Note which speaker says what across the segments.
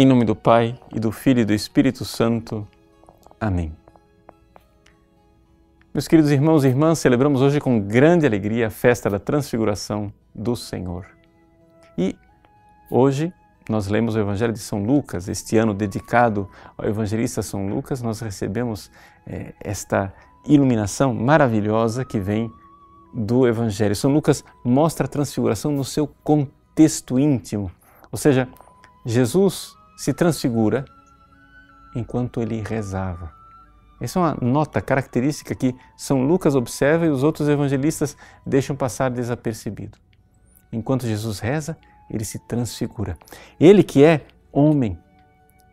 Speaker 1: Em nome do Pai, e do Filho e do Espírito Santo. Amém. Meus queridos irmãos e irmãs, celebramos hoje com grande alegria a festa da Transfiguração do Senhor. E hoje nós lemos o Evangelho de São Lucas, este ano dedicado ao evangelista São Lucas, nós recebemos eh, esta iluminação maravilhosa que vem do Evangelho. São Lucas mostra a transfiguração no seu contexto íntimo, ou seja, Jesus se transfigura enquanto ele rezava. Essa é uma nota característica que São Lucas observa e os outros evangelistas deixam passar desapercebido. Enquanto Jesus reza, ele se transfigura. Ele que é homem,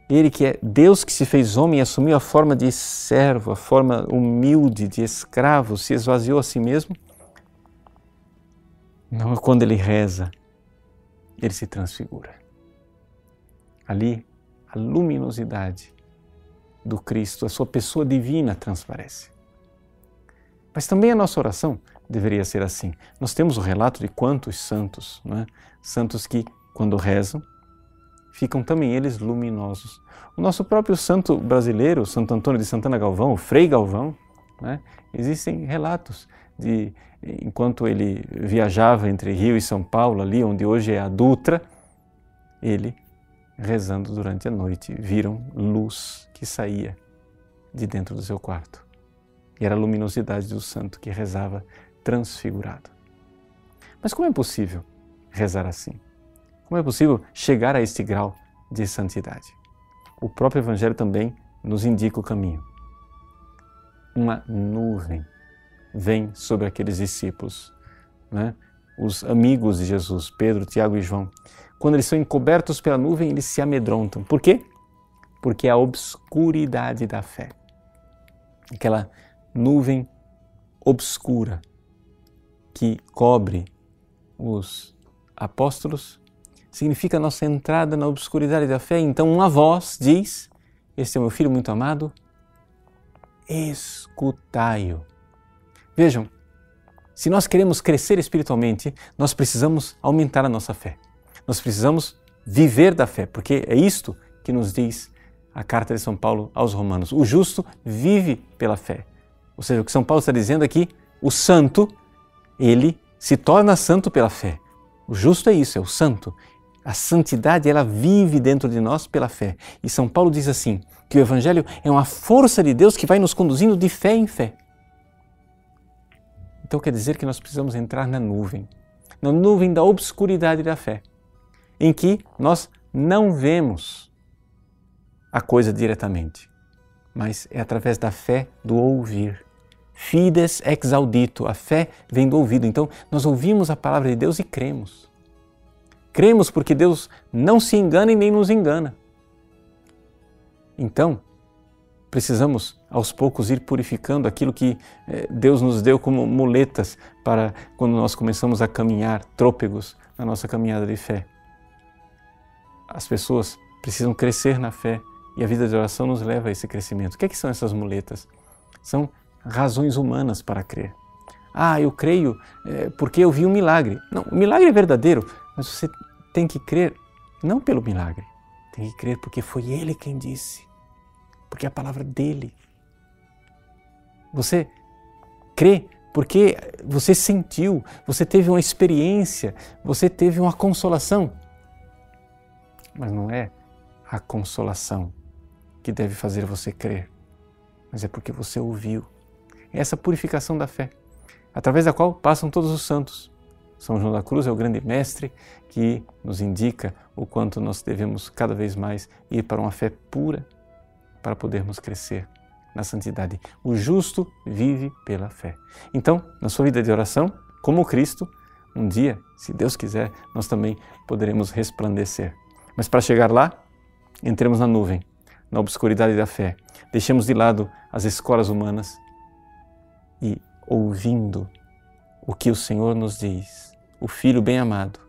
Speaker 1: ele que é Deus que se fez homem e assumiu a forma de servo, a forma humilde de escravo, se esvaziou a si mesmo. Não, quando ele reza, ele se transfigura ali a luminosidade do Cristo, a sua pessoa divina transparece. Mas também a nossa oração deveria ser assim. Nós temos o relato de quantos santos, é? santos que, quando rezam, ficam também eles luminosos. O nosso próprio santo brasileiro, Santo Antônio de Santana Galvão, o Frei Galvão, é? existem relatos de enquanto ele viajava entre Rio e São Paulo, ali onde hoje é a Dutra, ele rezando durante a noite, viram luz que saía de dentro do seu quarto. E era a luminosidade do santo que rezava transfigurado. Mas como é possível rezar assim? Como é possível chegar a este grau de santidade? O próprio Evangelho também nos indica o caminho. Uma nuvem vem sobre aqueles discípulos, né? Os amigos de Jesus, Pedro, Tiago e João, quando eles são encobertos pela nuvem, eles se amedrontam. Por quê? Porque é a obscuridade da fé. Aquela nuvem obscura que cobre os apóstolos significa a nossa entrada na obscuridade da fé. Então, uma voz diz: Este é meu filho muito amado, escutai-o. Vejam, se nós queremos crescer espiritualmente, nós precisamos aumentar a nossa fé. Nós precisamos viver da fé, porque é isto que nos diz a carta de São Paulo aos Romanos. O justo vive pela fé. Ou seja, o que São Paulo está dizendo aqui, o santo, ele se torna santo pela fé. O justo é isso, é o santo. A santidade, ela vive dentro de nós pela fé. E São Paulo diz assim, que o Evangelho é uma força de Deus que vai nos conduzindo de fé em fé. Então quer dizer que nós precisamos entrar na nuvem, na nuvem da obscuridade da fé em que nós não vemos a coisa diretamente, mas é através da fé do ouvir. Fides ex audito, a fé vem do ouvido. Então, nós ouvimos a palavra de Deus e cremos. Cremos porque Deus não se engana e nem nos engana. Então, precisamos aos poucos ir purificando aquilo que eh, Deus nos deu como muletas para quando nós começamos a caminhar trôpegos na nossa caminhada de fé as pessoas precisam crescer na fé e a vida de oração nos leva a esse crescimento. O que, é que são essas muletas? São razões humanas para crer. Ah, eu creio é, porque eu vi um milagre. Não, o milagre é verdadeiro, mas você tem que crer não pelo milagre, tem que crer porque foi Ele quem disse, porque é a palavra dele. Você crê porque você sentiu, você teve uma experiência, você teve uma consolação mas não é a consolação que deve fazer você crer, mas é porque você ouviu. É essa purificação da fé, através da qual passam todos os santos. São João da Cruz é o grande mestre que nos indica o quanto nós devemos cada vez mais ir para uma fé pura para podermos crescer na santidade. O justo vive pela fé. Então, na sua vida de oração, como Cristo, um dia, se Deus quiser, nós também poderemos resplandecer mas para chegar lá, entremos na nuvem, na obscuridade da fé. Deixemos de lado as escolas humanas e, ouvindo o que o Senhor nos diz, o Filho bem-amado,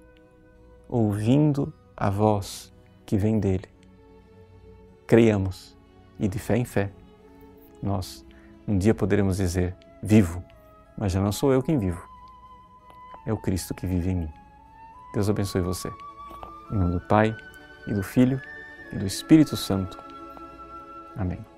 Speaker 1: ouvindo a voz que vem dele, creiamos e de fé em fé, nós um dia poderemos dizer: vivo, mas já não sou eu quem vivo, é o Cristo que vive em mim. Deus abençoe você. Em nome do Pai e do Filho e do Espírito Santo. Amém.